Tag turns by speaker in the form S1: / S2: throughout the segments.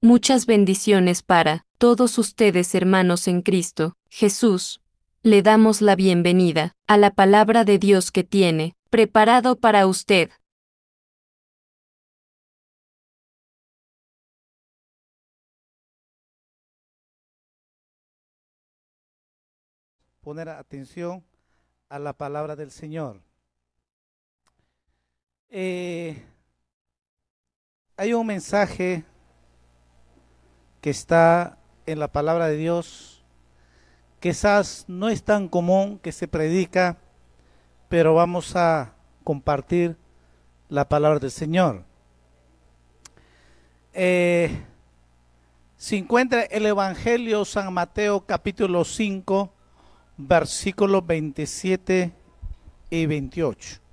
S1: Muchas bendiciones para todos ustedes hermanos en Cristo, Jesús. Le damos la bienvenida a la palabra de Dios que tiene preparado para usted.
S2: Poner atención a la palabra del Señor. Eh, hay un mensaje está en la palabra de Dios, quizás no es tan común que se predica, pero vamos a compartir la palabra del Señor. Eh, se encuentra el Evangelio San Mateo capítulo 5, versículos 27 y 28.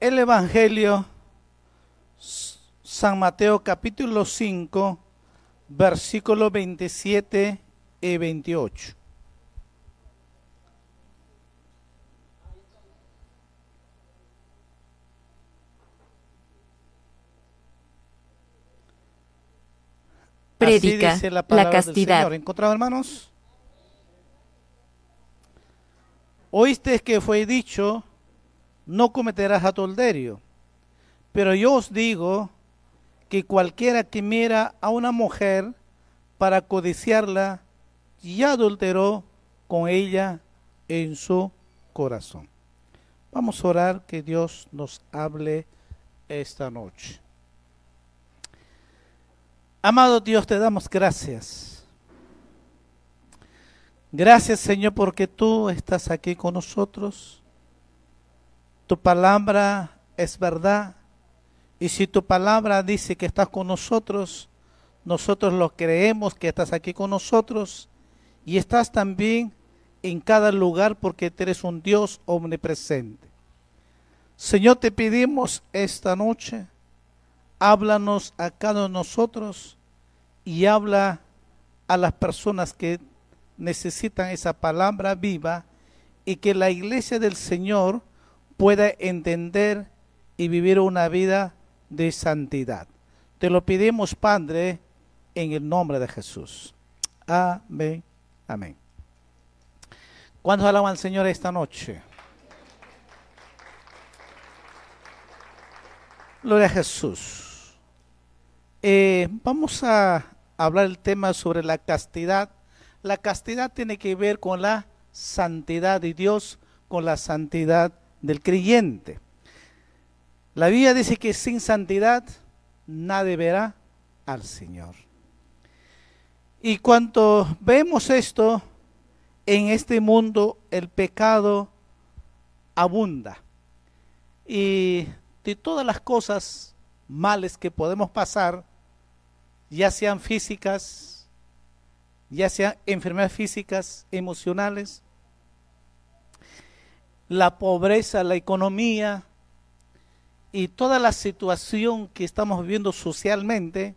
S2: El Evangelio, San Mateo capítulo 5, versículos 27 y 28.
S1: Predica la, castidad.
S2: ¿Encontrado, hermanos? Oíste que fue dicho, no cometerás adulterio. Pero yo os digo que cualquiera que mira a una mujer para codiciarla, ya adulteró con ella en su corazón. Vamos a orar que Dios nos hable esta noche. Amado Dios, te damos gracias Gracias Señor porque tú estás aquí con nosotros. Tu palabra es verdad. Y si tu palabra dice que estás con nosotros, nosotros lo creemos que estás aquí con nosotros. Y estás también en cada lugar porque eres un Dios omnipresente. Señor, te pedimos esta noche, háblanos a cada uno de nosotros y habla a las personas que necesitan esa palabra viva y que la iglesia del Señor pueda entender y vivir una vida de santidad. Te lo pedimos, Padre, en el nombre de Jesús. Amén. Amén. ¿Cuántos alaban al Señor esta noche? Gloria a Jesús. Eh, vamos a hablar el tema sobre la castidad la castidad tiene que ver con la santidad de Dios, con la santidad del creyente. La Biblia dice que sin santidad nadie verá al Señor. Y cuando vemos esto, en este mundo el pecado abunda. Y de todas las cosas males que podemos pasar, ya sean físicas, ya sean enfermedades físicas, emocionales, la pobreza, la economía y toda la situación que estamos viviendo socialmente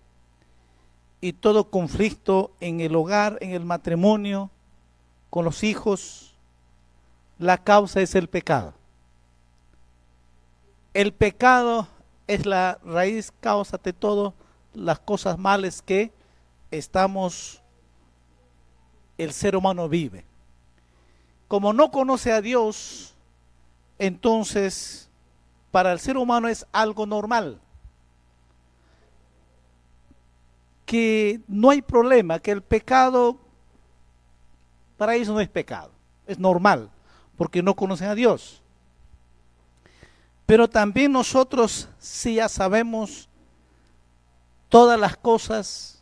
S2: y todo conflicto en el hogar, en el matrimonio, con los hijos, la causa es el pecado. El pecado es la raíz causa de todas las cosas malas que estamos el ser humano vive. Como no conoce a Dios, entonces para el ser humano es algo normal. Que no hay problema, que el pecado para ellos no es pecado, es normal, porque no conocen a Dios. Pero también nosotros si ya sabemos todas las cosas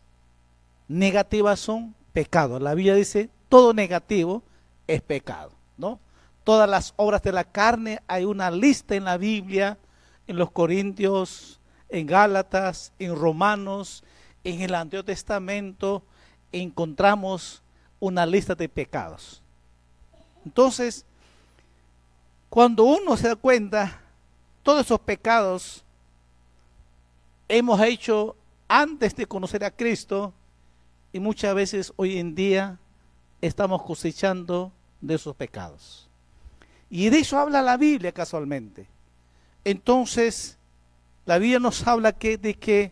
S2: negativas son pecado. La Biblia dice, todo negativo es pecado, ¿no? Todas las obras de la carne, hay una lista en la Biblia, en los Corintios, en Gálatas, en Romanos, en el Antiguo Testamento, encontramos una lista de pecados. Entonces, cuando uno se da cuenta, todos esos pecados hemos hecho antes de conocer a Cristo, y muchas veces hoy en día estamos cosechando de sus pecados. Y de eso habla la Biblia casualmente. Entonces, la Biblia nos habla de que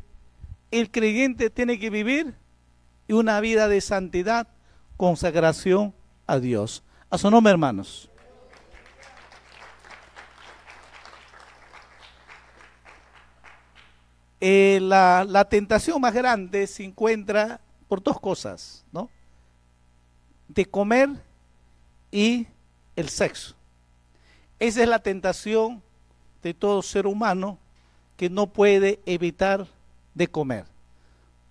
S2: el creyente tiene que vivir una vida de santidad, consagración a Dios. A su nombre, hermanos. Eh, la, la, tentación más grande se encuentra por dos cosas, ¿no? De comer y el sexo. Esa es la tentación de todo ser humano que no puede evitar de comer.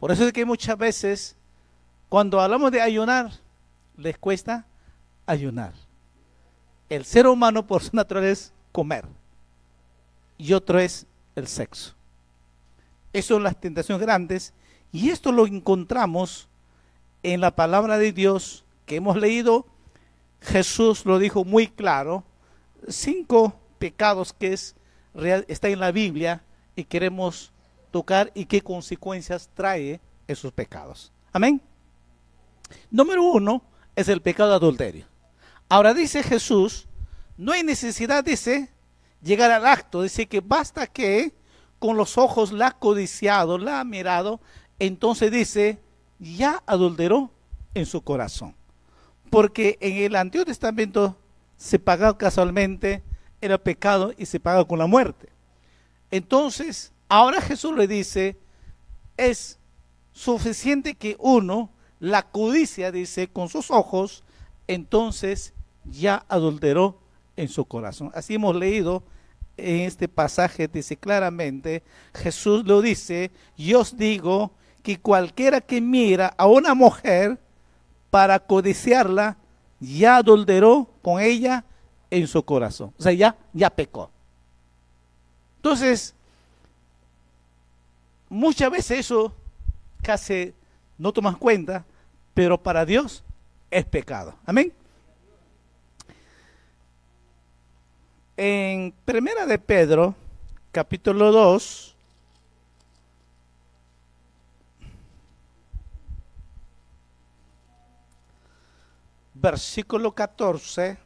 S2: Por eso es que muchas veces cuando hablamos de ayunar, les cuesta ayunar. El ser humano por su naturaleza es comer y otro es el sexo. Esas son las tentaciones grandes y esto lo encontramos en la palabra de Dios que hemos leído. Jesús lo dijo muy claro. Cinco pecados que es está en la Biblia y queremos tocar y qué consecuencias trae esos pecados. Amén. Número uno es el pecado de adulterio. Ahora dice Jesús, no hay necesidad, dice, llegar al acto, dice que basta que con los ojos la ha codiciado, la ha mirado, entonces dice, ya adulteró en su corazón. Porque en el Antiguo Testamento se pagaba casualmente, era pecado y se paga con la muerte. Entonces, ahora Jesús le dice, es suficiente que uno la codicia, dice, con sus ojos, entonces ya adulteró en su corazón. Así hemos leído en este pasaje, dice claramente, Jesús lo dice, yo os digo que cualquiera que mira a una mujer para codiciarla, ya adulteró con ella en su corazón. O sea, ya, ya pecó. Entonces, muchas veces eso casi no tomas cuenta, pero para Dios es pecado. Amén. En Primera de Pedro, capítulo 2, versículo 14,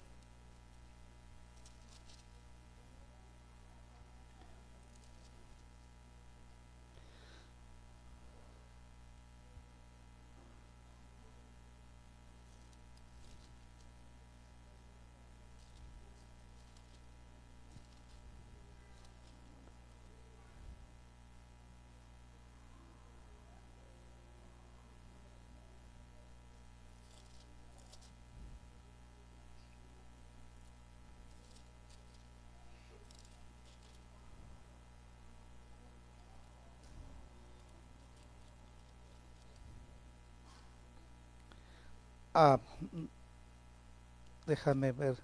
S2: Ah, déjame ver,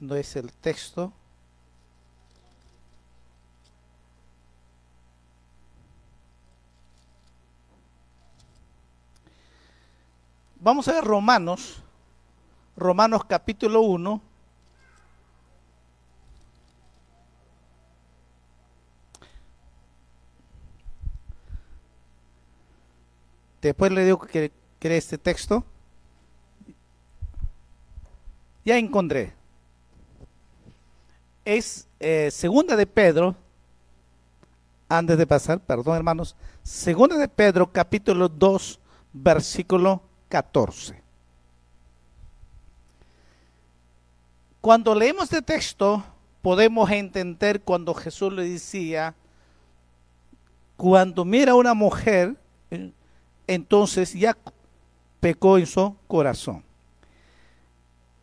S2: no es el texto. Vamos a ver Romanos, Romanos capítulo 1. Después le digo que, que este texto. Ya encontré. Es eh, segunda de Pedro, antes de pasar, perdón hermanos, segunda de Pedro capítulo 2, versículo 14. Cuando leemos este texto, podemos entender cuando Jesús le decía, cuando mira a una mujer, entonces ya pecó en su corazón.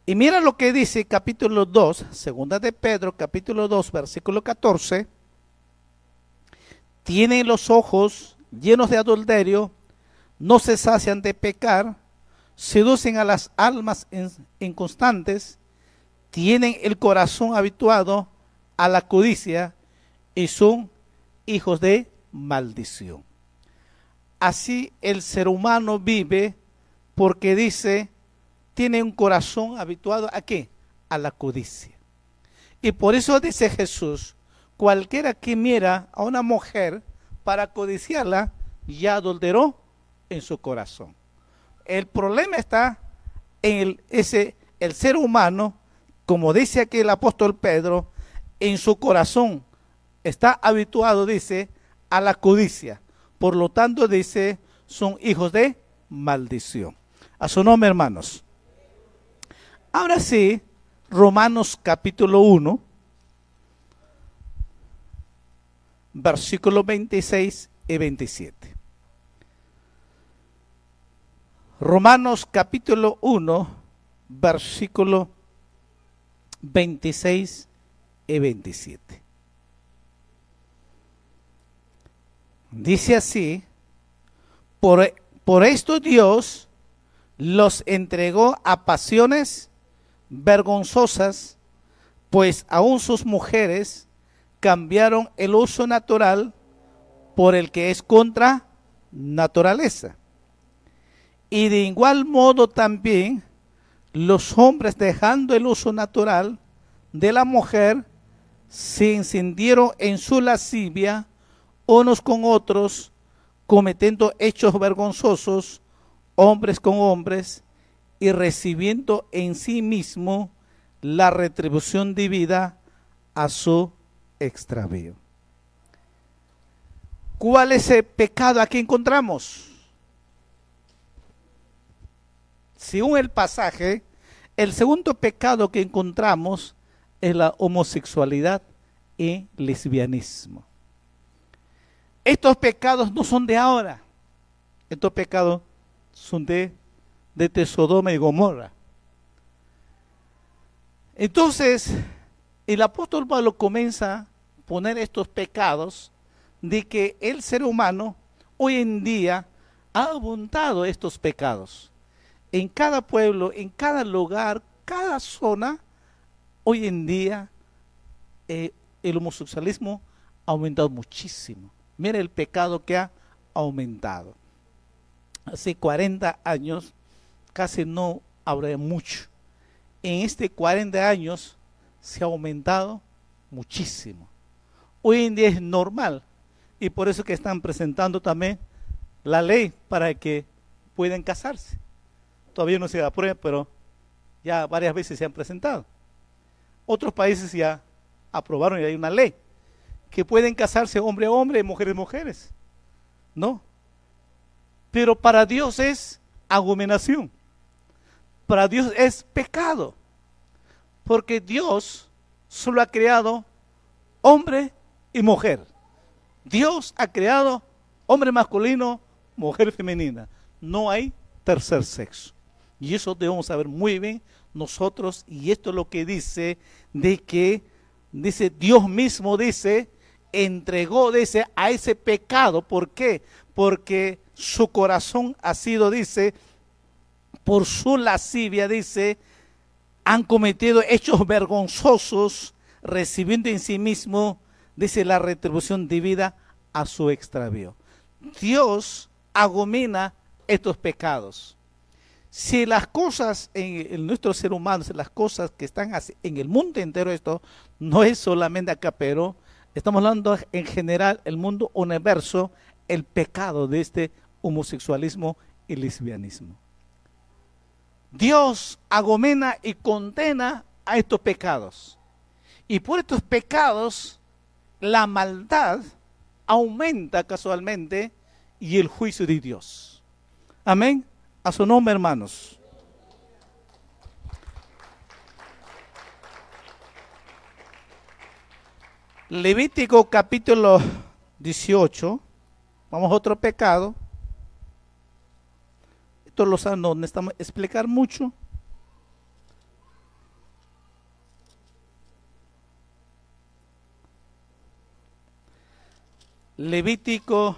S2: Y mira lo que dice capítulo 2, segunda de Pedro, capítulo 2, versículo 14. Tienen los ojos llenos de adulterio, no se sacian de pecar, seducen a las almas inconstantes, tienen el corazón habituado a la codicia y son hijos de maldición. Así el ser humano vive porque dice, tiene un corazón habituado a qué? A la codicia. Y por eso dice Jesús, cualquiera que mira a una mujer para codiciarla, ya adulteró en su corazón. El problema está en el, ese, el ser humano, como dice aquí el apóstol Pedro, en su corazón está habituado, dice, a la codicia. Por lo tanto, dice, son hijos de maldición. A su nombre, hermanos. Ahora sí, Romanos capítulo 1, versículos 26 y 27. Romanos capítulo 1, versículo 26 y 27. Dice así, por, por esto Dios los entregó a pasiones vergonzosas, pues aún sus mujeres cambiaron el uso natural por el que es contra naturaleza. Y de igual modo también los hombres dejando el uso natural de la mujer se encendieron en su lascivia unos con otros, cometiendo hechos vergonzosos, hombres con hombres, y recibiendo en sí mismo la retribución debida a su extravío. ¿Cuál es el pecado aquí encontramos? Según el pasaje, el segundo pecado que encontramos es la homosexualidad y lesbianismo. Estos pecados no son de ahora. Estos pecados son de, de Sodoma y Gomorra. Entonces, el apóstol Pablo comienza a poner estos pecados de que el ser humano hoy en día ha abundado estos pecados. En cada pueblo, en cada lugar, cada zona, hoy en día eh, el homosexualismo ha aumentado muchísimo. Mira el pecado que ha aumentado. Hace 40 años casi no habrá mucho. En este 40 años se ha aumentado muchísimo. Hoy en día es normal y por eso que están presentando también la ley para que puedan casarse. Todavía no se aprueba, pero ya varias veces se han presentado. Otros países ya aprobaron y hay una ley que pueden casarse hombre a hombre mujeres a mujeres. No. Pero para Dios es abominación. Para Dios es pecado. Porque Dios solo ha creado hombre y mujer. Dios ha creado hombre masculino, mujer femenina. No hay tercer sexo. Y eso debemos saber muy bien nosotros. Y esto es lo que dice de que, dice, Dios mismo dice entregó, dice, a ese pecado. ¿Por qué? Porque su corazón ha sido, dice, por su lascivia, dice, han cometido hechos vergonzosos, recibiendo en sí mismo, dice, la retribución divina a su extravío. Dios agomina estos pecados. Si las cosas en, nuestro ser humano, las cosas que están en el mundo entero, esto no es solamente acá, pero Estamos hablando en general el mundo universo, el pecado de este homosexualismo y lesbianismo. Dios agomena y condena a estos pecados. Y por estos pecados, la maldad aumenta casualmente y el juicio de Dios. Amén. A su nombre, hermanos. Levítico capítulo 18. Vamos a otro pecado. Esto lo saben, no necesitamos explicar mucho. Levítico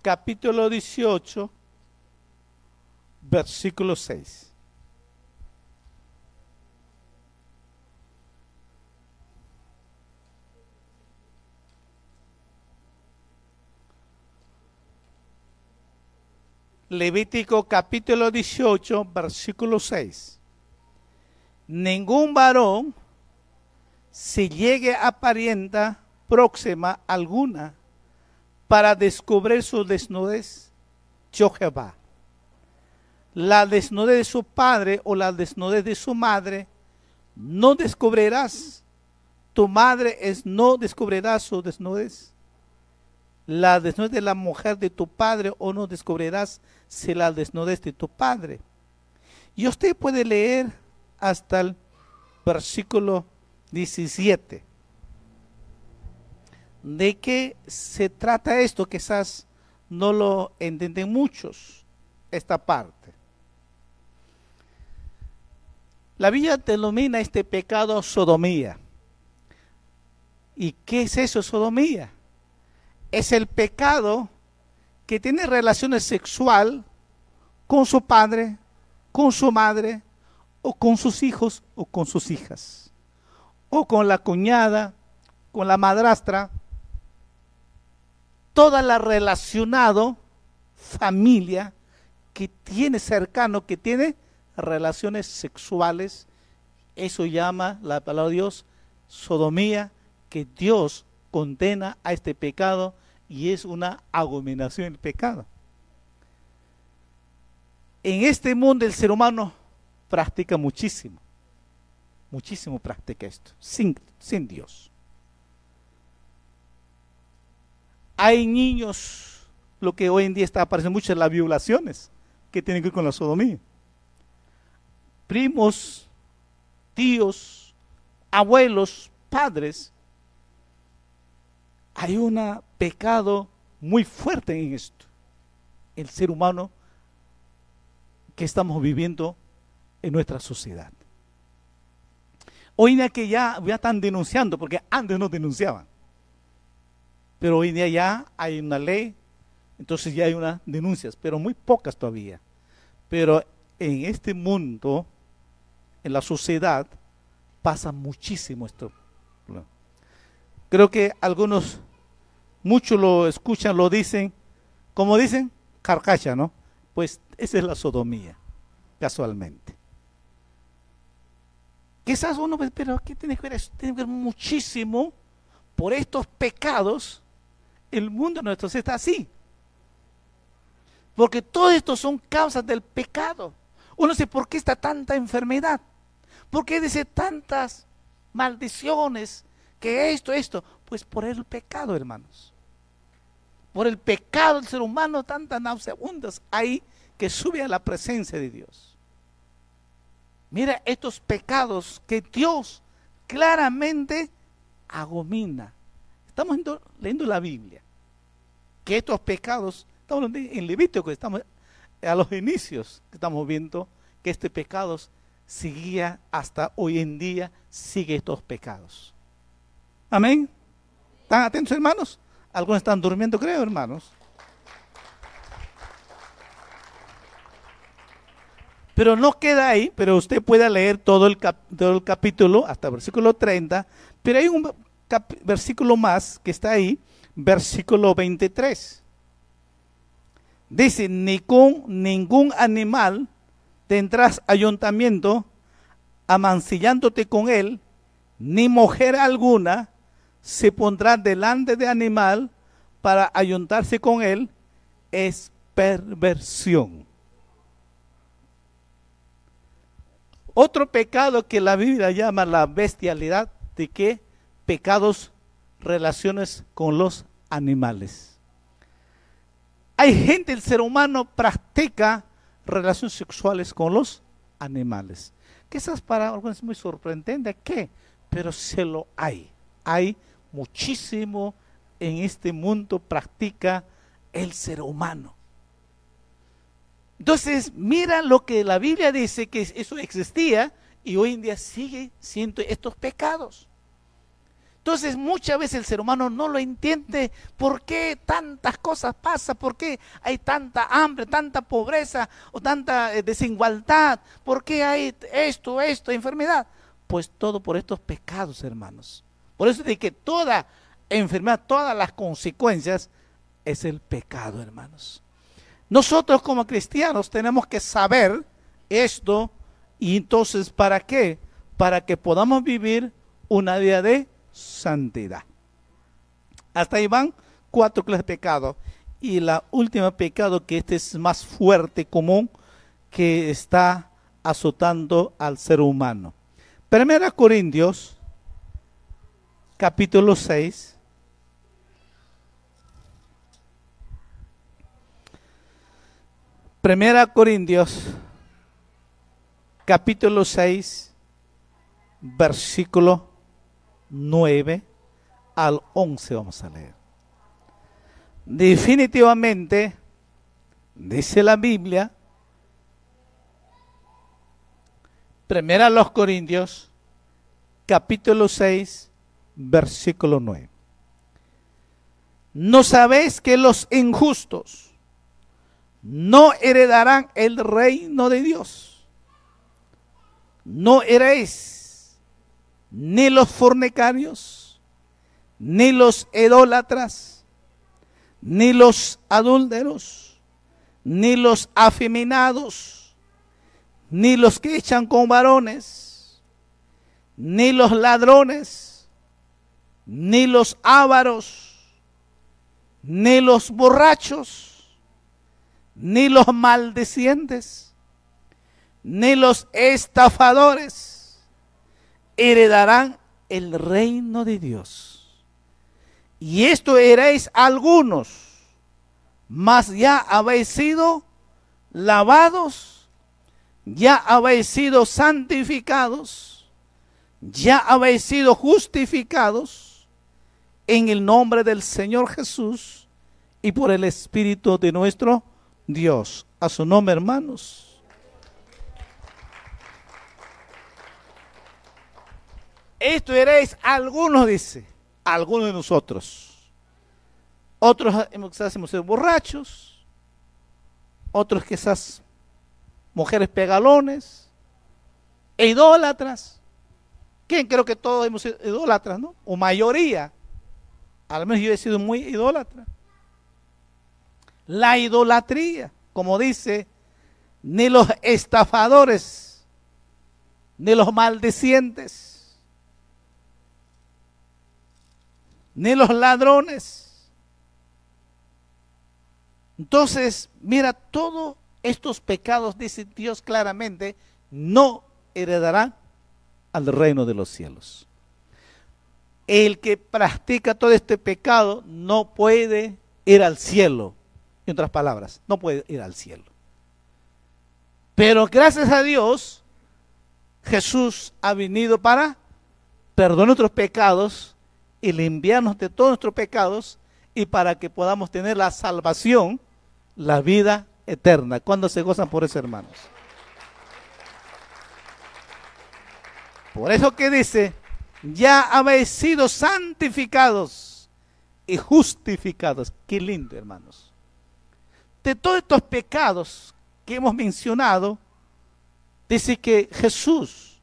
S2: capítulo 18, versículo 6. Levítico capítulo 18, versículo 6. Ningún varón se llegue a parienta próxima alguna para descubrir su desnudez, yo Jehová. la desnudez de su padre o la desnudez de su madre, no descubrirás. Tu madre es no descubrirás su desnudez. La desnudez de la mujer de tu padre o no descubrirás si la desnudez de tu padre. Y usted puede leer hasta el versículo 17. ¿De qué se trata esto? Quizás no lo entienden muchos, esta parte. La Biblia denomina este pecado sodomía. ¿Y qué es eso, sodomía? Es el pecado que tiene relaciones sexual con su padre, con su madre, o con sus hijos o con sus hijas, o con la cuñada, con la madrastra, toda la relacionado familia que tiene cercano, que tiene relaciones sexuales, eso llama la palabra de Dios sodomía, que Dios condena a este pecado y es una abominación el pecado. En este mundo el ser humano practica muchísimo, muchísimo practica esto, sin, sin Dios. Hay niños, lo que hoy en día está apareciendo mucho, las violaciones que tienen que ver con la sodomía primos, tíos, abuelos, padres, hay un pecado muy fuerte en esto. El ser humano que estamos viviendo en nuestra sociedad. Hoy en día que ya, ya están denunciando, porque antes no denunciaban. Pero hoy en día ya hay una ley, entonces ya hay unas denuncias, pero muy pocas todavía. Pero en este mundo en la sociedad pasa muchísimo esto. Creo que algunos, muchos lo escuchan, lo dicen, como dicen, carcacha, ¿no? Pues esa es la sodomía, casualmente. Quizás uno, pero ¿qué tiene que ver eso? Tiene que ver muchísimo por estos pecados. El mundo nuestro está así. Porque todo esto son causas del pecado. Uno dice, ¿por qué está tanta enfermedad? ¿Por qué dice tantas maldiciones? Que esto, esto. Pues por el pecado, hermanos. Por el pecado del ser humano, tantas nauseabundas hay que sube a la presencia de Dios. Mira estos pecados que Dios claramente agomina. Estamos leyendo la Biblia. Que estos pecados, estamos en Levítico, estamos a los inicios, que estamos viendo que estos pecados seguía hasta hoy en día, sigue estos pecados. Amén. ¿Están atentos, hermanos? Algunos están durmiendo, creo, hermanos. Pero no queda ahí, pero usted puede leer todo el, todo el capítulo hasta versículo 30, pero hay un versículo más que está ahí, versículo 23. Dice, ni con ningún animal tendrás ayuntamiento amancillándote con él, ni mujer alguna se pondrá delante de animal para ayuntarse con él, es perversión. Otro pecado que la Biblia llama la bestialidad, de que pecados, relaciones con los animales. Hay gente, el ser humano practica relaciones sexuales con los animales. Quizás para algunos es muy sorprendente, ¿qué? Pero se lo hay. Hay muchísimo en este mundo practica el ser humano. Entonces, mira lo que la Biblia dice que eso existía y hoy en día sigue siendo estos pecados. Entonces muchas veces el ser humano no lo entiende por qué tantas cosas pasan, por qué hay tanta hambre, tanta pobreza o tanta eh, desigualdad, por qué hay esto, esto, enfermedad. Pues todo por estos pecados, hermanos. Por eso de que toda enfermedad, todas las consecuencias es el pecado, hermanos. Nosotros como cristianos tenemos que saber esto y entonces ¿para qué? Para que podamos vivir una vida de santidad. Hasta ahí van cuatro clases de pecado. Y la última pecado, que este es más fuerte, común, que está azotando al ser humano. Primera Corintios, capítulo 6. Primera Corintios, capítulo 6, versículo 9 al 11 vamos a leer. Definitivamente, dice la Biblia, Primera los Corintios, capítulo 6, versículo 9. ¿No sabéis que los injustos no heredarán el reino de Dios? No eréis ni los fornicarios, ni los idólatras, ni los adúlteros, ni los afeminados, ni los que echan con varones, ni los ladrones, ni los ávaros, ni los borrachos, ni los maldecientes, ni los estafadores heredarán el reino de Dios. Y esto eréis algunos, mas ya habéis sido lavados, ya habéis sido santificados, ya habéis sido justificados en el nombre del Señor Jesús y por el Espíritu de nuestro Dios. A su nombre, hermanos. Esto eréis algunos, dice, algunos de nosotros. Otros quizás hemos sido borrachos, otros quizás mujeres pegalones, e idólatras. ¿Quién? Creo que todos hemos sido idólatras, ¿no? O mayoría. Al menos yo he sido muy idólatra. La idolatría, como dice, ni los estafadores, ni los maldecientes, ni los ladrones. Entonces, mira, todos estos pecados, dice Dios claramente, no heredarán al reino de los cielos. El que practica todo este pecado no puede ir al cielo. En otras palabras, no puede ir al cielo. Pero gracias a Dios, Jesús ha venido para perdonar nuestros pecados y limpiarnos de todos nuestros pecados y para que podamos tener la salvación, la vida eterna. ¿Cuándo se gozan por eso, hermanos? Por eso que dice, ya habéis sido santificados y justificados. Qué lindo, hermanos. De todos estos pecados que hemos mencionado, dice que Jesús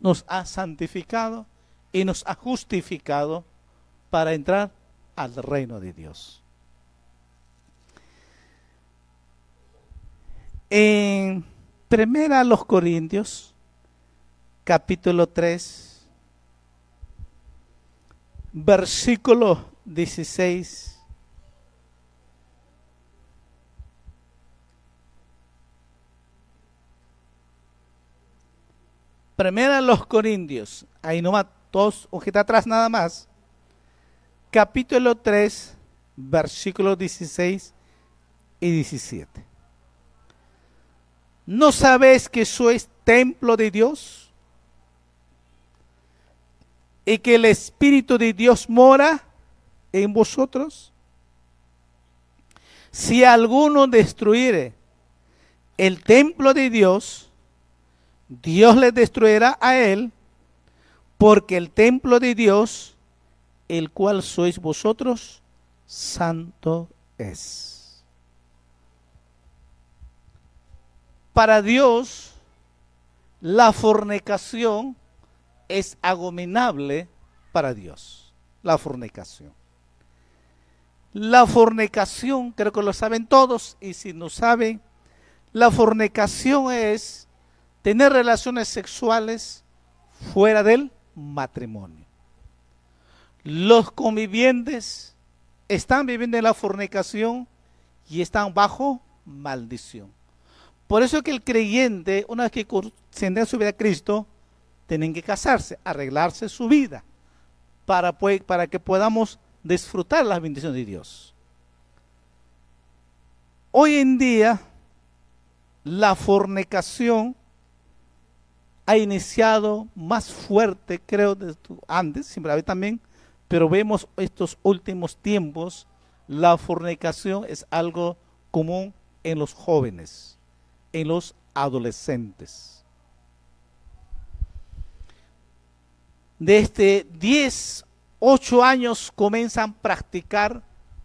S2: nos ha santificado y nos ha justificado para entrar al reino de Dios. En Primera los Corintios, capítulo 3, versículo 16. Primera los Corintios, ahí nomás, todos, ojita atrás nada más. Capítulo 3, versículos 16 y 17. ¿No sabéis que sois templo de Dios? Y que el Espíritu de Dios mora en vosotros. Si alguno destruyere el templo de Dios, Dios le destruirá a él, porque el templo de Dios, el cual sois vosotros, santo es. Para Dios, la fornicación es abominable para Dios. La fornicación. La fornicación, creo que lo saben todos, y si no saben, la fornicación es tener relaciones sexuales fuera del matrimonio. Los convivientes están viviendo en la fornicación y están bajo maldición. Por eso que el creyente, una vez que se su vida a Cristo, tienen que casarse, arreglarse su vida, para, para que podamos disfrutar las bendiciones de Dios. Hoy en día, la fornicación ha iniciado más fuerte, creo, desde antes, siempre había también, pero vemos estos últimos tiempos, la fornicación es algo común en los jóvenes, en los adolescentes. Desde 10, 8 años comienzan a practicar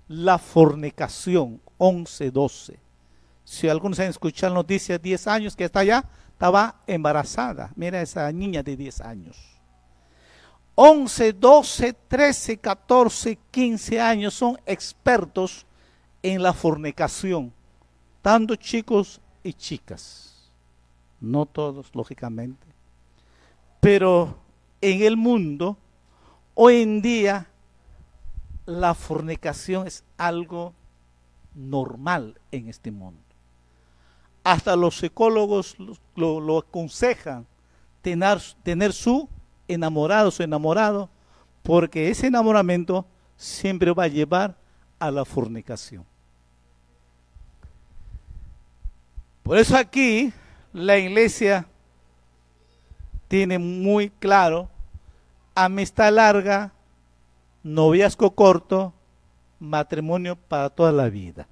S2: la fornicación, 11, 12. Si algunos han escuchado noticias, 10 años que está allá, estaba embarazada. Mira esa niña de 10 años. 11, 12, 13, 14, 15 años son expertos en la fornicación, tanto chicos y chicas. No todos, lógicamente. Pero en el mundo, hoy en día, la fornicación es algo normal en este mundo. Hasta los psicólogos lo, aconsejan tener, tener su enamorado, su enamorado, porque ese enamoramiento siempre va a llevar a la fornicación. Por eso aquí la iglesia tiene muy claro amistad larga, noviazgo corto, matrimonio para toda la vida.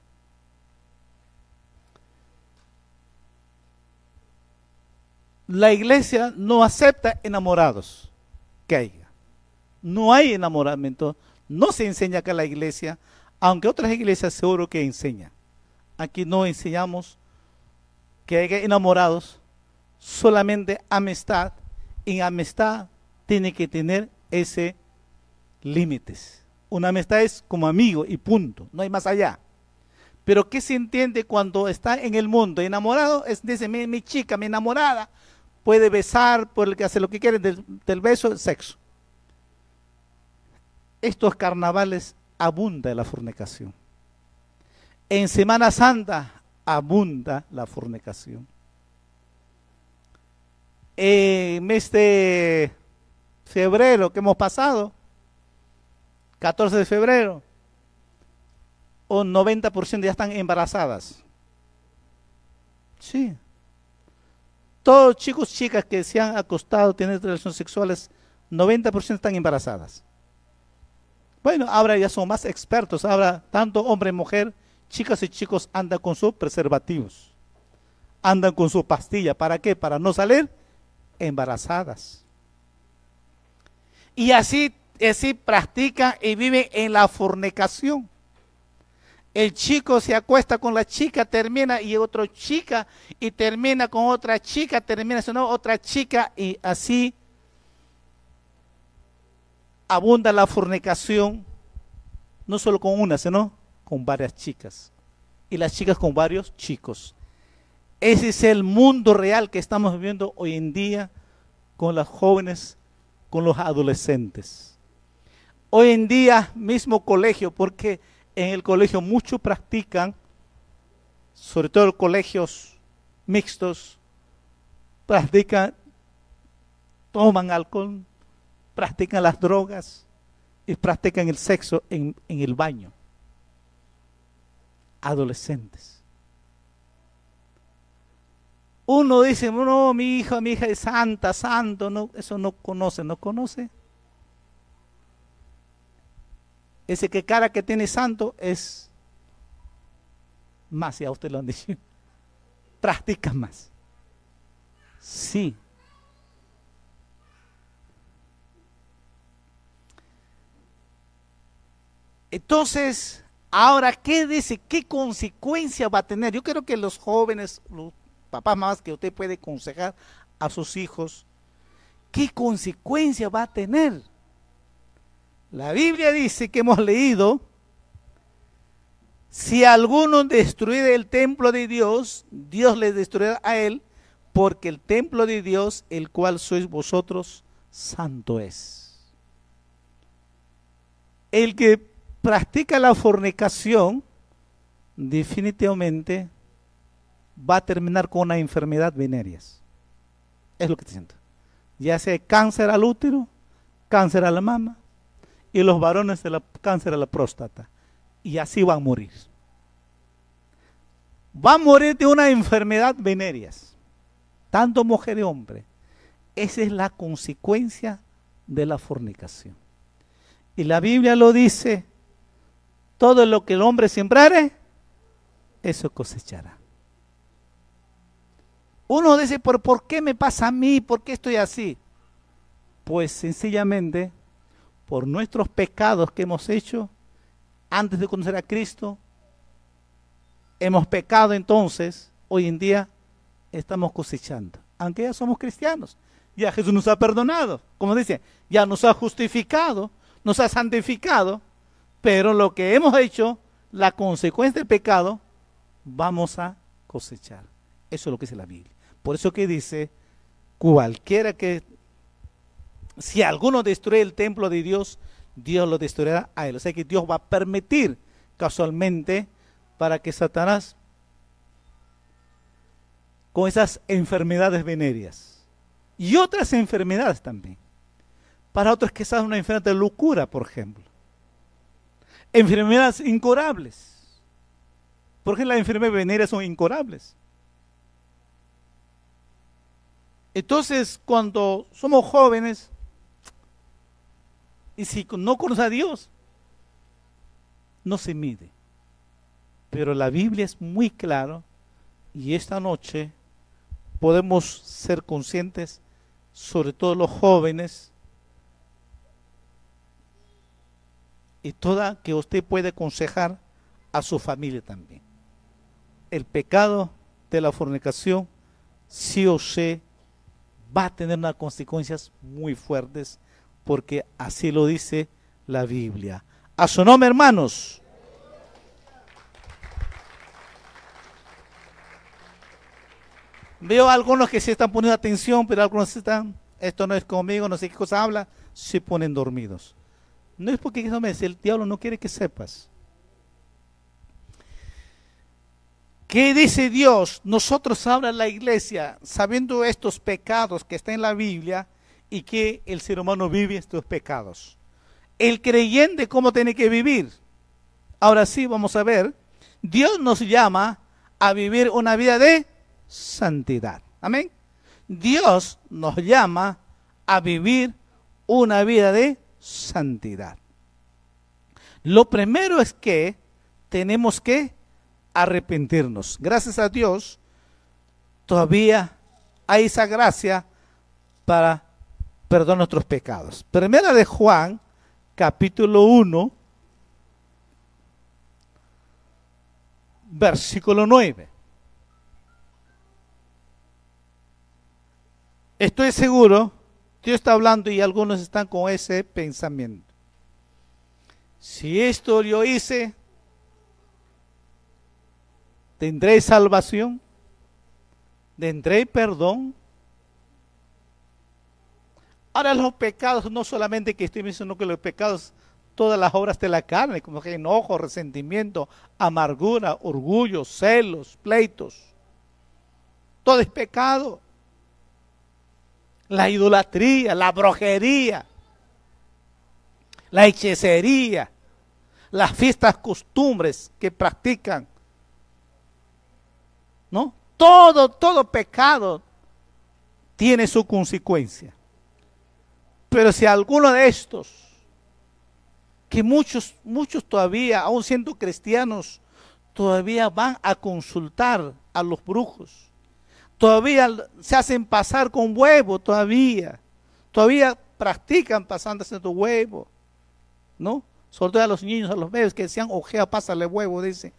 S2: la iglesia no acepta enamorados que haya. No hay enamoramiento. No se enseña acá la iglesia, aunque otras iglesias seguro que enseñan. Aquí no enseñamos que haya enamorados, solamente amistad. En amistad tiene que tener ese límites. Una amistad es como amigo y punto, no hay más allá. Pero ¿qué se entiende cuando está en el mundo enamorado? Es dice mi, chica, mi enamorada, puede besar, por el que hace lo que quiere, del, beso, el sexo. Estos carnavales abunda la fornicación. En Semana Santa abunda la fornicación. En mes de febrero que hemos pasado, 14 de febrero, un 90% ya están embarazadas. Sí, todos chicos, chicas que se han acostado, tienen relaciones sexuales, 90% están embarazadas. Bueno, ahora ya son más expertos. Ahora, tanto hombre y mujer, chicas y chicos andan con sus preservativos. Andan con su pastilla. ¿Para qué? Para no salir embarazadas. Y así, así practican y viven en la fornicación el chico se acuesta con la chica, termina y otra chica, y termina con otra chica, termina con otra chica, y así abunda la fornicación, no solo con una, sino con varias chicas, y las chicas con varios chicos. Ese es el mundo real que estamos viviendo hoy en día con las jóvenes, con los adolescentes. Hoy en día, mismo colegio, porque en el colegio muchos practican, sobre todo colegios mixtos, practican, toman alcohol, practican las drogas y practican el sexo en el baño. Adolescentes. Uno dice, no, mi hija, mi hija es santa, santo, no, eso no conoce, no conoce ese que cara que tiene santo es más, ya usted lo han dicho, practica más. Sí. Entonces, ahora, ¿qué dice? ¿Qué consecuencia va a tener? Yo creo que los jóvenes, papás más que usted puede aconsejar a sus hijos, ¿qué consecuencia va a tener? La Biblia dice que hemos leído, si alguno destruye el templo de Dios, Dios le destruirá a él, porque el templo de Dios, el cual sois vosotros, santo es. El que practica la fornicación, definitivamente va a terminar con una enfermedad venéreas. Es lo que te siento. Ya sea cáncer al útero, cáncer a la mama, y los varones de la cáncer a la próstata. Y así van a morir. Va a morir de una enfermedad venéreas. Tanto mujer y hombre. Esa es la consecuencia de la fornicación. Y la Biblia lo dice, todo lo que el hombre sembrare, eso cosechará. Uno dice, ¿por, ¿por qué me pasa a mí? ¿Por qué estoy así? Pues sencillamente por nuestros pecados que hemos hecho antes de conocer a Cristo, hemos pecado entonces, hoy en día estamos cosechando. Aunque ya somos cristianos, ya Jesús nos ha perdonado, como dice, ya nos ha justificado, nos ha santificado, pero lo que hemos hecho, la consecuencia del pecado, vamos a cosechar. Eso es lo que dice la Biblia. Por eso que dice, cualquiera que, si alguno destruye el templo de Dios, Dios lo destruirá a él. O sea que Dios va a permitir casualmente para que Satanás, con esas enfermedades venéreas y otras enfermedades también, para otros quizás una enfermedad de locura, por ejemplo, enfermedades incurables. Porque las enfermedades venéreas son incurables. Entonces, cuando somos jóvenes, y si no conoce a Dios, no se mide. Pero la Biblia es muy clara y esta noche podemos ser conscientes, sobre todo los jóvenes, y toda que usted puede aconsejar a su familia también. El pecado de la fornicación, sí o sí, va a tener unas consecuencias muy fuertes porque así lo dice la Biblia. A su nombre, hermanos. Veo algunos que se están poniendo atención, pero algunos están, esto no es conmigo, no sé qué cosa habla, se ponen dormidos. No es porque eso me dice, el diablo no quiere que sepas. ¿Qué dice Dios? Nosotros ahora la iglesia, sabiendo estos pecados que están en la Biblia, y que el ser humano vive estos pecados. El creyente, ¿cómo tiene que vivir? Ahora sí, vamos a ver. Dios nos llama a vivir una vida de santidad. Amén. Dios nos llama a vivir una vida de santidad. Lo primero es que tenemos que arrepentirnos. Gracias a Dios, todavía hay esa gracia para perdón nuestros pecados. Primera de Juan, capítulo 1, versículo 9. Estoy seguro, Dios está hablando y algunos están con ese pensamiento. Si esto yo hice, tendré salvación, tendré perdón, Ahora los pecados, no solamente que estoy mencionando que los pecados, todas las obras de la carne, como que enojo, resentimiento, amargura, orgullo, celos, pleitos. Todo es pecado. La idolatría, la brujería, la hechicería, las fiestas costumbres que practican. ¿No? Todo, todo pecado tiene su consecuencia. Pero si alguno de estos, que muchos, muchos todavía, aún siendo cristianos, todavía van a consultar a los brujos, todavía se hacen pasar con huevo, todavía, todavía practican pasándose tu huevo, ¿no? Sobre todo a los niños, a los bebés que decían, ojea, pásale huevo, dice.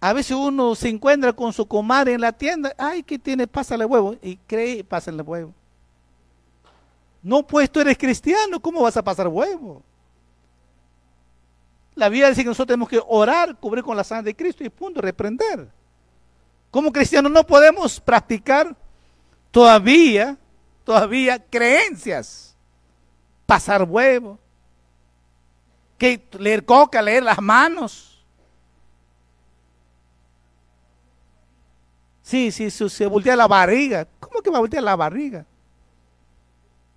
S2: A veces uno se encuentra con su comadre en la tienda, ay, ¿qué tiene? Pásale huevo. Y cree, pásale huevo. No, pues tú eres cristiano, ¿cómo vas a pasar huevo? La Biblia dice que nosotros tenemos que orar, cubrir con la sangre de Cristo y punto, reprender. Como cristianos no podemos practicar todavía, todavía creencias. Pasar huevo. Que leer coca, leer las manos. Sí, sí, se voltea la barriga. ¿Cómo que va a voltear la barriga?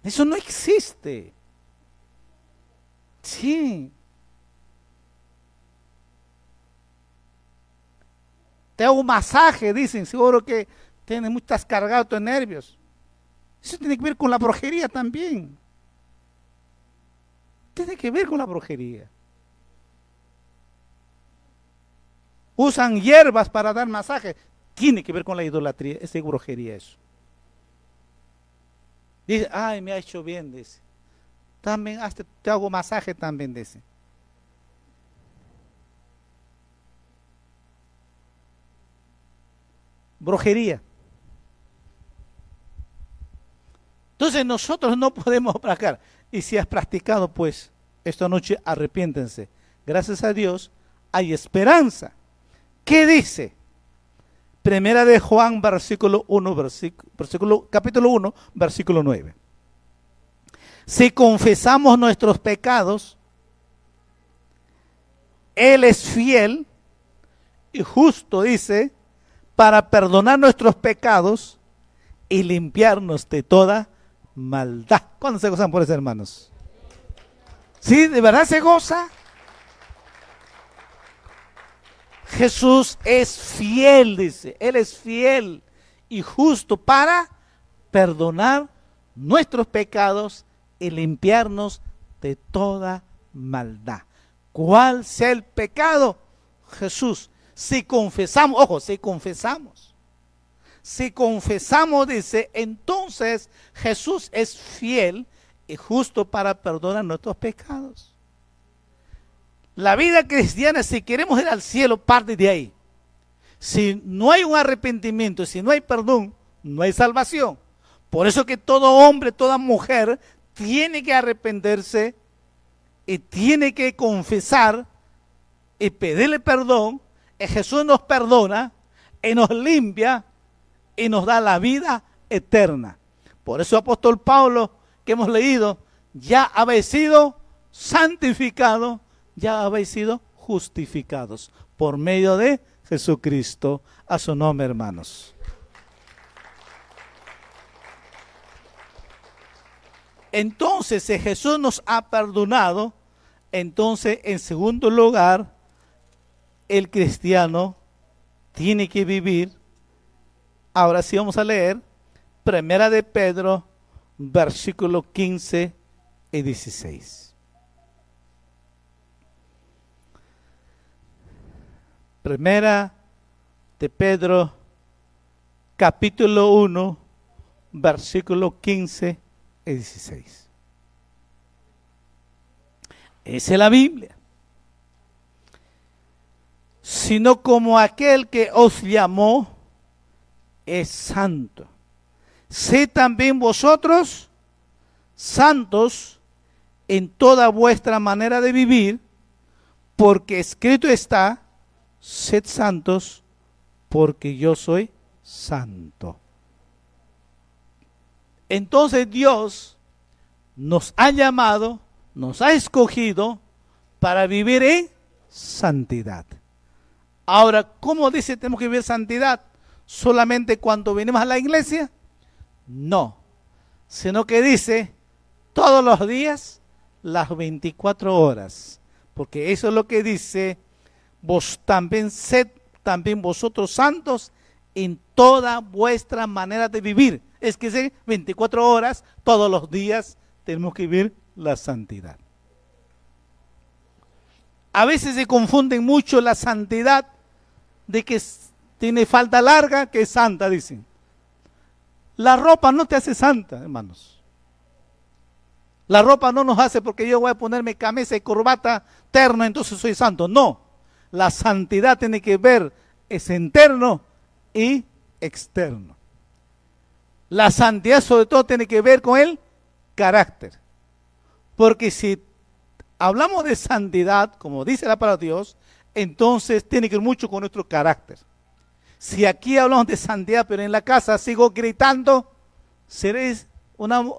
S2: Eso no existe. Sí. Te hago un masaje, dicen, seguro que tienes muchas cargadas tus nervios. Eso tiene que ver con la brujería también. Tiene que ver con la brujería. Usan hierbas para dar masaje. Tiene que ver con la idolatría, es brujería eso. Dice, ay, me ha hecho bien, dice. También hasta te hago masaje también, dice. Brujería. Entonces nosotros no podemos practicar. Y si has practicado, pues esta noche arrepiéntense. Gracias a Dios hay esperanza. ¿Qué dice? Primera de Juan, versículo 1, versículo, capítulo 1, versículo 9. Si confesamos nuestros pecados, Él es fiel y justo, dice, para perdonar nuestros pecados y limpiarnos de toda maldad. ¿Cuándo se gozan por eso, hermanos? ¿Sí? ¿De verdad se goza? Jesús es fiel, dice. Él es fiel y justo para perdonar nuestros pecados y limpiarnos de toda maldad. ¿Cuál sea el pecado? Jesús. Si confesamos, ojo, si confesamos. Si confesamos, dice, entonces Jesús es fiel y justo para perdonar nuestros pecados. La vida cristiana, si queremos ir al cielo, parte de ahí. Si no hay un arrepentimiento, si no hay perdón, no hay salvación. Por eso que todo hombre, toda mujer tiene que arrepentirse y tiene que confesar y pedirle perdón. Y Jesús nos perdona y nos limpia y nos da la vida eterna. Por eso apóstol Pablo, que hemos leído, ya habéis sido santificado ya habéis sido justificados por medio de Jesucristo. A su nombre, hermanos. Entonces, si Jesús nos ha perdonado, entonces, en segundo lugar, el cristiano tiene que vivir. Ahora sí vamos a leer Primera de Pedro, versículo 15 y 16. Primera de Pedro, capítulo 1, versículo 15 y 16. Esa es la Biblia. Sino como aquel que os llamó es santo. Sé también vosotros santos en toda vuestra manera de vivir, porque escrito está, sed santos porque yo soy santo. Entonces Dios nos ha llamado, nos ha escogido para vivir en santidad. Ahora, ¿cómo dice tenemos que vivir santidad? ¿Solamente cuando venimos a la iglesia? No, sino que dice todos los días, las 24 horas, porque eso es lo que dice vos también sed también vosotros santos en toda vuestra manera de vivir. Es que sé, 24 horas, todos los días, tenemos que vivir la santidad. A veces se confunden mucho la santidad de que tiene falta larga, que es santa, dicen. La ropa no te hace santa, hermanos. La ropa no nos hace porque yo voy a ponerme camisa y corbata terno, entonces soy santo. No. La santidad tiene que ver, es interno y externo. La santidad sobre todo tiene que ver con el carácter. Porque si hablamos de santidad, como dice la palabra de Dios, entonces tiene que ver mucho con nuestro carácter. Si aquí hablamos de santidad, pero en la casa sigo gritando, ¿seréis un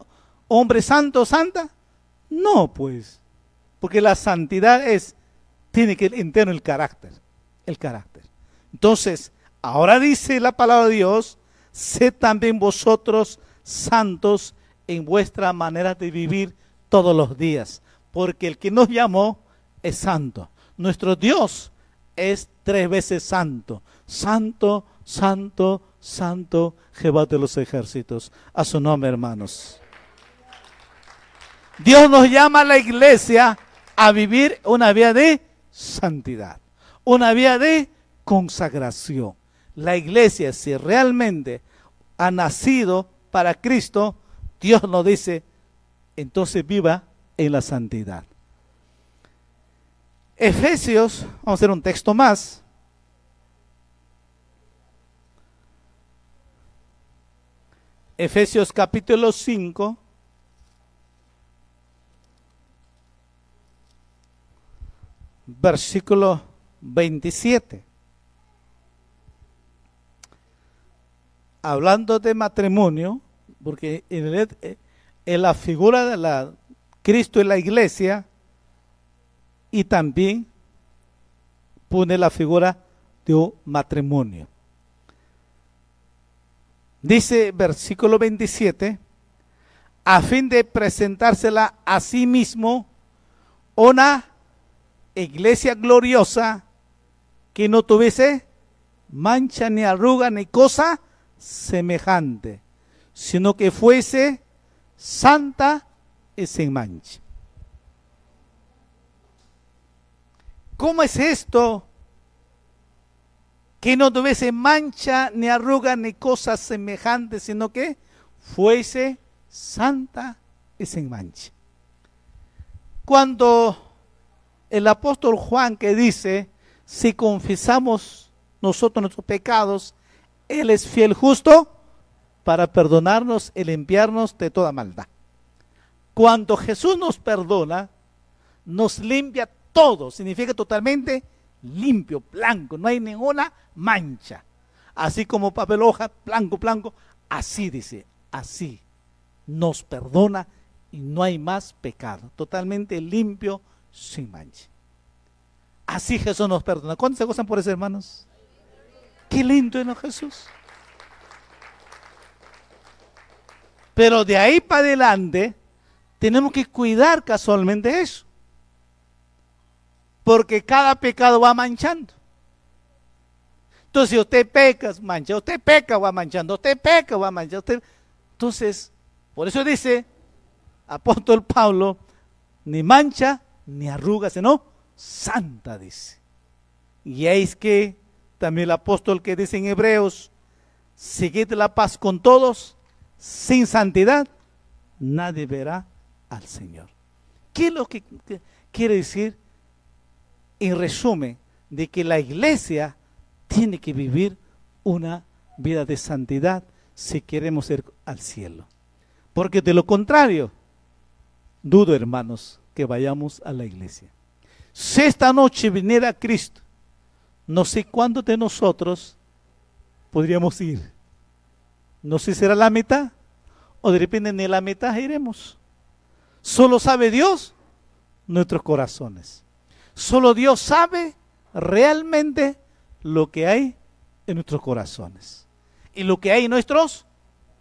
S2: hombre santo o santa? No, pues. Porque la santidad es tiene que interno el carácter, el carácter. Entonces, Ahora dice la palabra de Dios, sed también vosotros santos en vuestra manera de vivir todos los días, porque el que nos llamó es santo. Nuestro Dios es tres veces santo. Santo, santo, santo, Jehová de los ejércitos. A su nombre, hermanos. Dios nos llama a la iglesia a vivir una vida de santidad, una vida de consagración. La iglesia, si realmente ha nacido para Cristo, Dios nos dice, entonces viva en la santidad. Efesios, vamos a hacer un texto más. Efesios capítulo 5. Versículo 27. Hablando de matrimonio, porque en, en la figura de la Cristo y la iglesia, y también pone la figura de un matrimonio. Dice versículo 27, a fin de presentársela a sí mismo una iglesia gloriosa que no tuviese mancha ni arruga ni cosa semejante, sino que fuese santa y sin mancha. ¿Cómo es esto? Que no tuviese mancha, ni arruga, ni cosas semejantes, sino que fuese santa y sin mancha. Cuando el apóstol Juan que dice, si confesamos nosotros nuestros pecados, Él es fiel justo para perdonarnos y limpiarnos de toda maldad. Cuando Jesús nos perdona, nos limpia todo, significa totalmente limpio, blanco, no hay ninguna mancha. Así como papel hoja, blanco, blanco, así dice, así nos perdona y no hay más pecado, totalmente limpio, sin mancha. Así Jesús nos perdona. ¿Cuántos se gozan por eso, hermanos? Qué lindo es Jesús. Pero de ahí para adelante tenemos que cuidar casualmente eso porque cada pecado va manchando. Entonces, si usted peca, mancha, usted peca, va manchando, usted peca, va manchando. Entonces, por eso dice apóstol Pablo, ni mancha ni arruga, sino santa, dice. Y es que también el apóstol que dice en Hebreos, seguid la paz con todos, sin santidad, nadie verá al Señor. ¿Qué es lo que quiere decir? en resumen, de que la iglesia tiene que vivir una vida de santidad si queremos ir al cielo. Porque de lo contrario, dudo, hermanos, que vayamos a la iglesia. Si esta noche viniera Cristo, no sé cuándo de nosotros podríamos ir. No sé si será la mitad o de repente ni la mitad iremos. Solo sabe Dios nuestros corazones. Solo Dios sabe realmente lo que hay en nuestros corazones y lo que hay en nuestros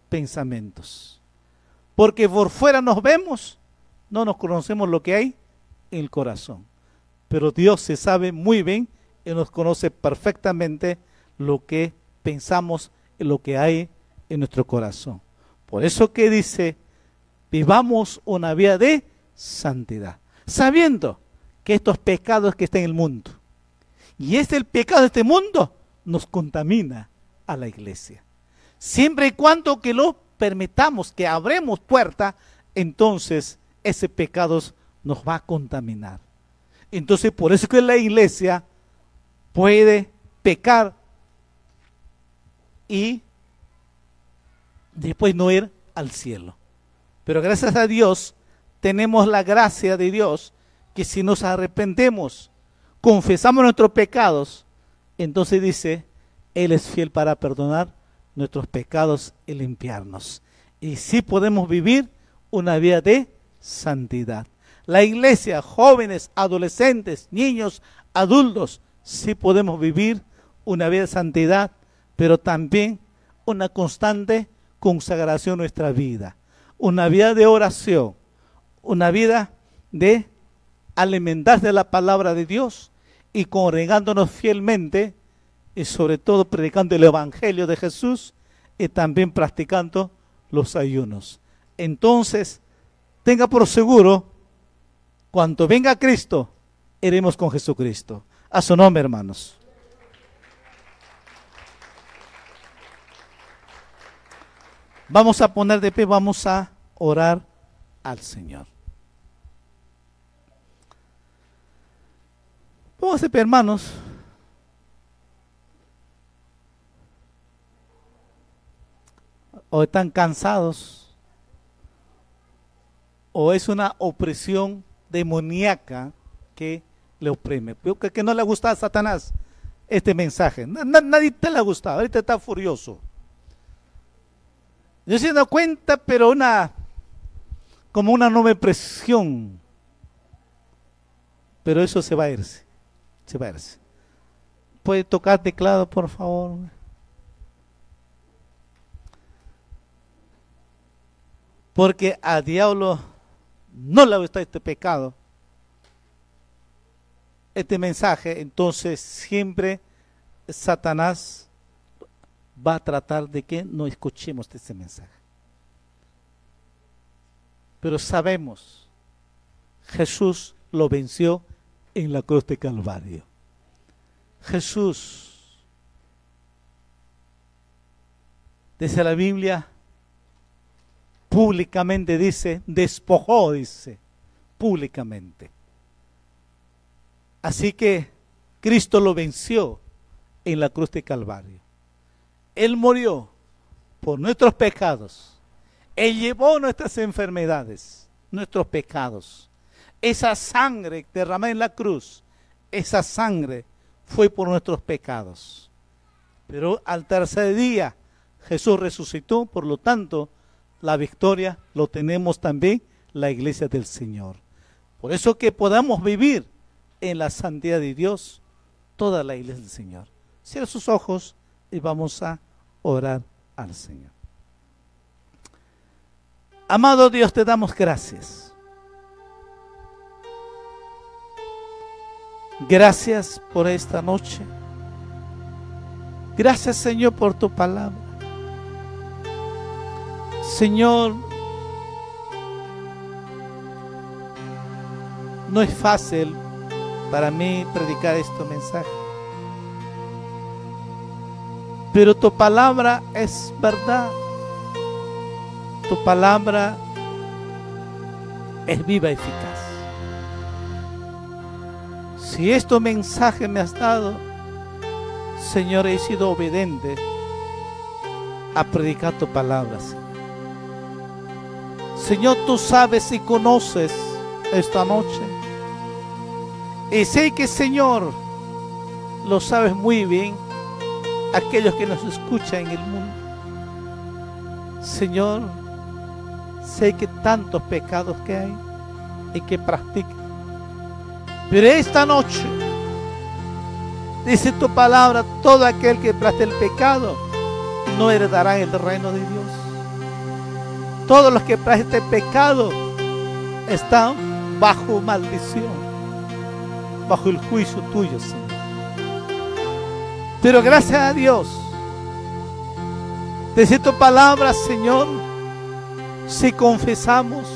S2: pensamientos. Porque por fuera nos vemos, no nos conocemos lo que hay en el corazón. Pero Dios se sabe muy bien y nos conoce perfectamente lo que pensamos lo que hay en nuestro corazón. Por eso que dice, vivamos una vida de santidad, sabiendo que estos pecados que están en el mundo. Y es el pecado de este mundo nos contamina a la iglesia. Siempre y cuando que lo permitamos, que abremos puerta, entonces ese pecado nos va a contaminar. Entonces por eso que la iglesia puede pecar y después no ir al cielo. Pero gracias a Dios tenemos la gracia de Dios que si nos arrepentemos, confesamos nuestros pecados, entonces dice, Él es fiel para perdonar nuestros pecados y limpiarnos. Y sí podemos vivir una vida de santidad. La iglesia, jóvenes, adolescentes, niños, adultos, sí podemos vivir una vida de santidad pero también una constante consagración a nuestra vida, una vida de oración, una vida de alimentarse de la palabra de Dios y congregándonos fielmente y sobre todo predicando el Evangelio de Jesús y también practicando los ayunos. Entonces, tenga por seguro, cuando venga Cristo, iremos con Jesucristo. A su nombre, hermanos. Vamos a poner de pie, vamos a orar al Señor. Pie, hermanos. O están cansados, o es una opresión demoníaca que le oprime. Que, no le gusta a Satanás este mensaje. nadie te le ha gustado, ahorita está furioso. Yo se da cuenta, pero una, como una nueva presión. Pero eso se va a irse, se va a irse. ¿Puede tocar teclado, por favor? Porque a diablo no le gusta este pecado, este mensaje, entonces siempre Satanás va a tratar de que no escuchemos este mensaje. Pero sabemos, Jesús lo venció en la cruz de Calvario. Jesús, desde la Biblia, públicamente dice, despojó, dice, públicamente. Así que Cristo lo venció en la cruz de Calvario. Él murió por nuestros pecados. Él llevó nuestras enfermedades, nuestros pecados. Esa sangre derramada en la cruz, esa sangre fue por nuestros pecados. Pero al tercer día Jesús resucitó, por lo tanto, la victoria lo tenemos también la iglesia del Señor. Por eso que podamos vivir en la santidad de Dios, toda la iglesia del Señor. Cierra sus ojos y vamos a orar al Señor. Amado Dios, te damos gracias. Gracias por esta noche. Gracias Señor por tu palabra. Señor, no es fácil para mí predicar este mensaje. Pero tu palabra es verdad. Tu palabra es viva y eficaz. Si este mensaje me has dado, Señor, he sido obediente a predicar tu palabra. Señor, tú sabes y conoces esta noche. Y sé que, Señor, lo sabes muy bien aquellos que nos escuchan en el mundo. Señor, sé que tantos pecados que hay y que practican. Pero esta noche, dice tu palabra, todo aquel que practica el pecado no heredará el reino de Dios. Todos los que practican el pecado están bajo maldición, bajo el juicio tuyo, Señor. Pero gracias a Dios, desde tu palabra, Señor, si confesamos,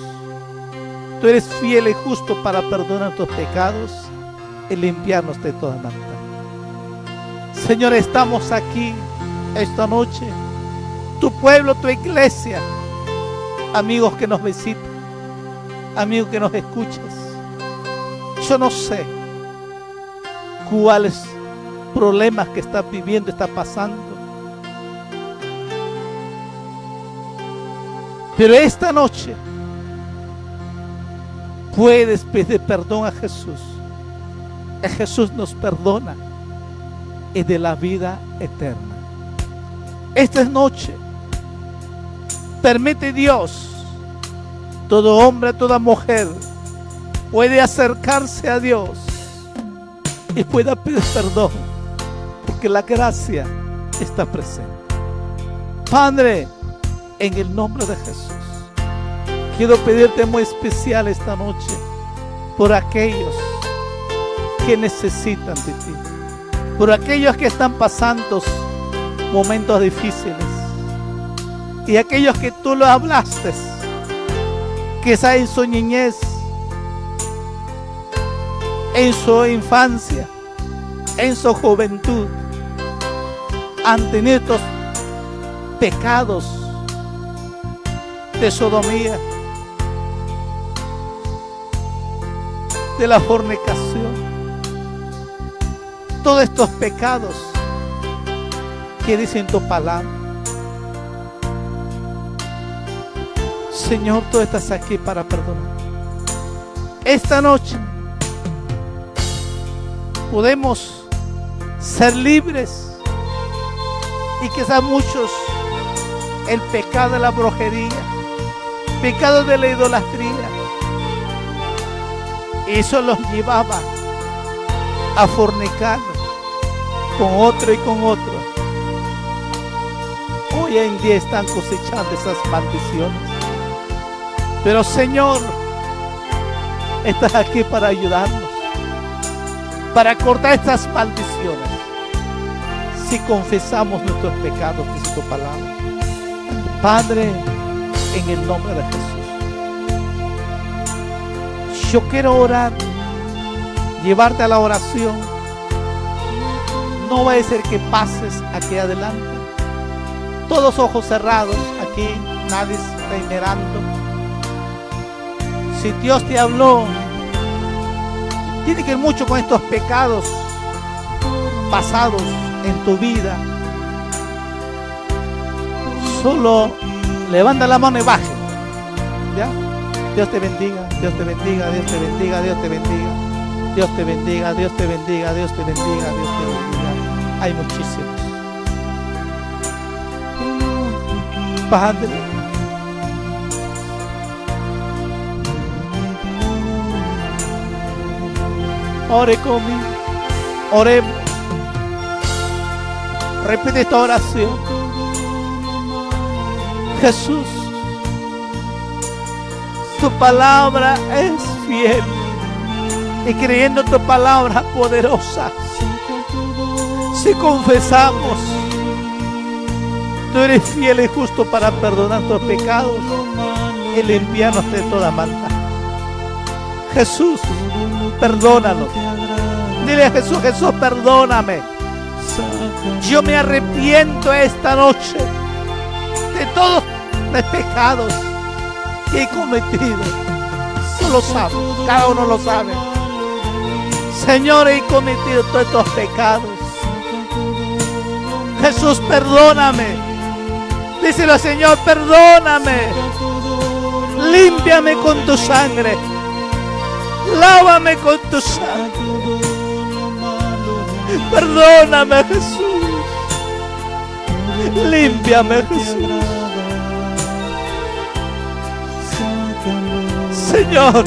S2: tú eres fiel y justo para perdonar tus pecados y limpiarnos de toda maldad. Señor, estamos aquí esta noche, tu pueblo, tu iglesia, amigos que nos visitan, amigos que nos escuchas. Yo no sé cuáles problemas que está viviendo, está pasando. Pero esta noche puedes pedir perdón a Jesús. Jesús nos perdona y de la vida eterna. Esta noche permite Dios, todo hombre, toda mujer puede acercarse a Dios y pueda pedir perdón que la gracia está presente. Padre, en el nombre de Jesús, quiero pedirte muy especial esta noche por aquellos que necesitan de ti, por aquellos que están pasando momentos difíciles y aquellos que tú lo hablaste, que en su niñez, en su infancia, en su juventud, han tenido estos pecados de sodomía, de la fornicación, todos estos pecados que dicen tu palabra. Señor, tú estás aquí para perdonar. Esta noche podemos ser libres y quizás muchos el pecado de la brujería, pecado de la idolatría. Eso los llevaba a fornicar con otro y con otro. Hoy en día están cosechando esas maldiciones. Pero Señor, estás aquí para ayudarnos, para cortar estas maldiciones. Si confesamos nuestros pecados, dice tu palabra. Padre, en el nombre de Jesús. Yo quiero orar, llevarte a la oración. No va a ser que pases aquí adelante. Todos ojos cerrados, aquí nadie está mirando. Si Dios te habló, tiene que ver mucho con estos pecados pasados en tu vida Solo levanta la mano y baje. ¿Ya? Dios te bendiga, Dios te bendiga, Dios te bendiga, Dios te bendiga. Dios te bendiga, Dios te bendiga, Dios te bendiga, Dios te bendiga. Hay muchísimos. Padre. Ore conmigo. Oremos. Repite esta oración. Jesús, tu palabra es fiel. Y creyendo tu palabra poderosa, si confesamos, tú eres fiel y justo para perdonar tus pecados y limpiarnos de toda maldad. Jesús, perdónanos. Dile a Jesús, Jesús, perdóname. Yo me arrepiento esta noche de todos los pecados que he cometido. Tú lo sabes, cada uno lo sabe. Señor, he cometido todos estos pecados. Jesús, perdóname. Díselo, Señor, perdóname. Límpiame con tu sangre. Lávame con tu sangre. Perdóname, Jesús. Límpiame, Jesús. Señor,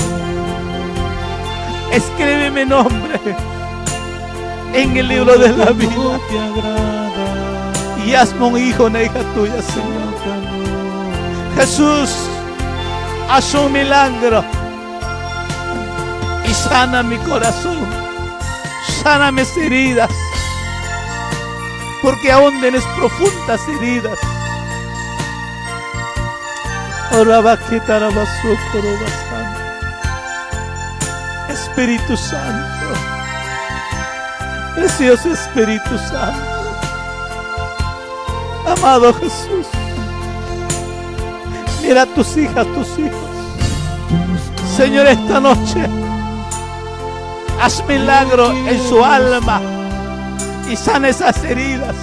S2: escribe mi nombre en el libro de la vida. Y hazme un hijo, una hija tuya, Señor. Jesús, haz un milagro sana mi corazón, sana mis heridas, porque aún tienes profundas heridas. Espíritu Santo, precioso Espíritu Santo, amado Jesús, mira a tus hijas, tus hijos. Señor, esta noche haz milagro en su alma y sana esas heridas.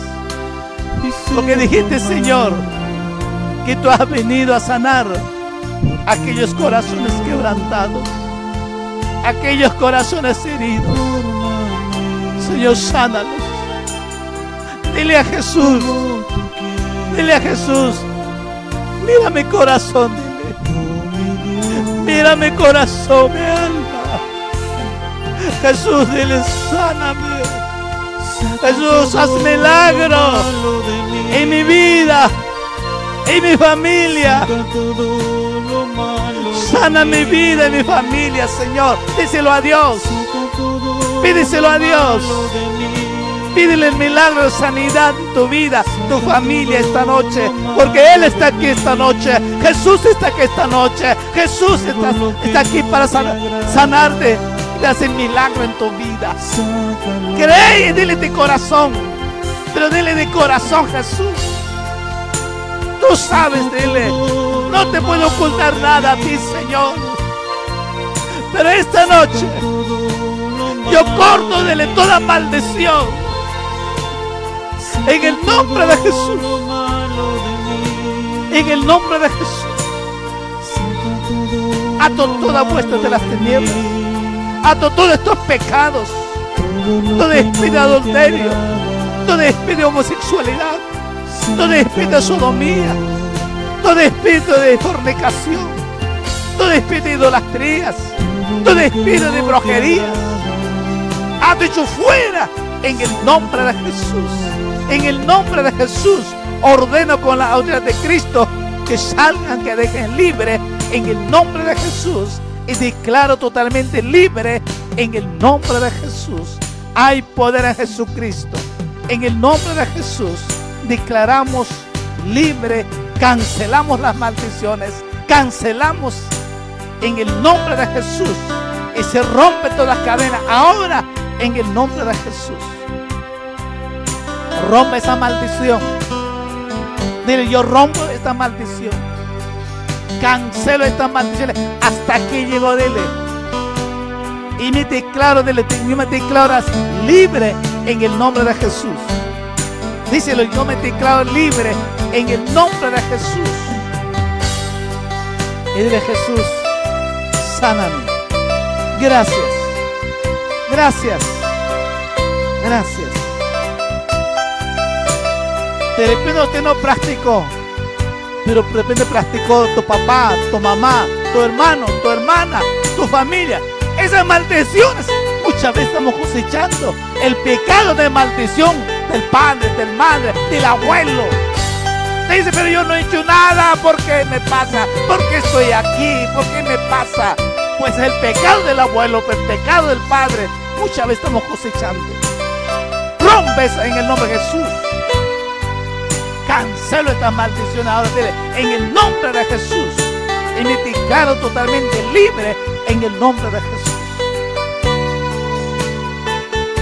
S2: Porque dijiste, Señor, que tú has venido a sanar aquellos corazones quebrantados, aquellos corazones heridos. Señor, sánalos. Dile a Jesús, dile a Jesús, mira mi corazón, dile. Mira mi corazón, mi. Jesús, dile, sáname, Jesús, haz milagros en mi vida, en mi familia. Sana mi vida y mi familia, Señor. Díselo a Dios. Pídeselo a Dios. Pídele el milagro de sanidad en tu vida, tu familia esta noche. Porque Él está aquí esta noche. Jesús está aquí esta noche. Jesús está, aquí para sanarte y hacer milagro en tu vida. Cree y dile de corazón. Pero dile de corazón, Jesús. Tú sabes, dile. No te puedo ocultar nada a ti, Señor. Pero esta noche yo corto dele toda maldición. En el nombre de Jesús. En el nombre de Jesús. Ato toda vuestra de las tinieblas. Ato todos estos pecados. Todo espíritu de adulterio. Todo espíritu de homosexualidad. Todo espíritu de sodomía todo espíritu de fornicación, todo espíritu de idolatrías, todo espíritu de brujería, ha dicho fuera en el nombre de Jesús. En el nombre de Jesús ordeno con la autoridad de Cristo que salgan, que dejen libre en el nombre de Jesús. Y declaro totalmente libre en el nombre de Jesús. Hay poder en Jesucristo. En el nombre de Jesús declaramos libre cancelamos las maldiciones, cancelamos en el nombre de Jesús y se rompe todas las cadenas. Ahora, en el nombre de Jesús, rompe esa maldición. Dile, yo rompo esta maldición. Cancelo estas maldiciones. Hasta aquí llegó, dile. Y me declaro, dile, me declaras libre en el nombre de Jesús. Díselo, yo me declaro libre en el nombre de Jesús. Y dile Jesús, sáname. Gracias. Gracias. Gracias. De repente usted no practicó, pero de repente practicó tu papá, tu mamá, tu hermano, tu hermana, tu familia. Esas maldiciones muchas veces estamos cosechando el pecado de maldición del padre, del madre, del abuelo. Te dice, pero yo no he hecho nada, ¿por qué me pasa? ¿Por qué estoy aquí? ¿Por qué me pasa? Pues el pecado del abuelo, el pecado del padre, muchas veces estamos cosechando. Rompes en el nombre de Jesús. Cancelo esta maldición ahora, en el nombre de Jesús. Y me declaro totalmente libre en el nombre de Jesús.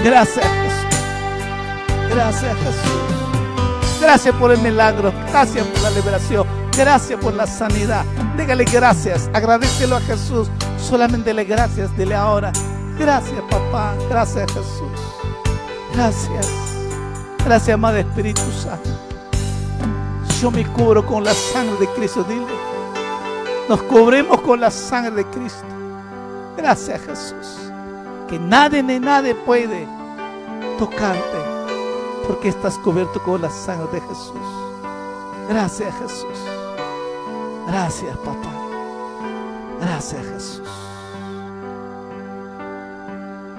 S2: Gracias Jesús. Gracias Jesús. Gracias por el milagro. Gracias por la liberación. Gracias por la sanidad. Dígale gracias. Agradecelo a Jesús. Solamente le gracias. Dile ahora. Gracias papá. Gracias Jesús. Gracias. Gracias amado Espíritu Santo. Yo me cubro con la sangre de Cristo. Dile. Nos cubrimos con la sangre de Cristo. Gracias Jesús. Que nadie ni nadie puede tocarte, porque estás cubierto con la sangre de Jesús. Gracias Jesús. Gracias papá. Gracias Jesús.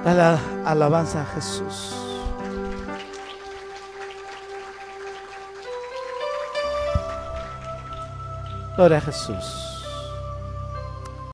S2: Dale alabanza a Jesús. Gloria a Jesús.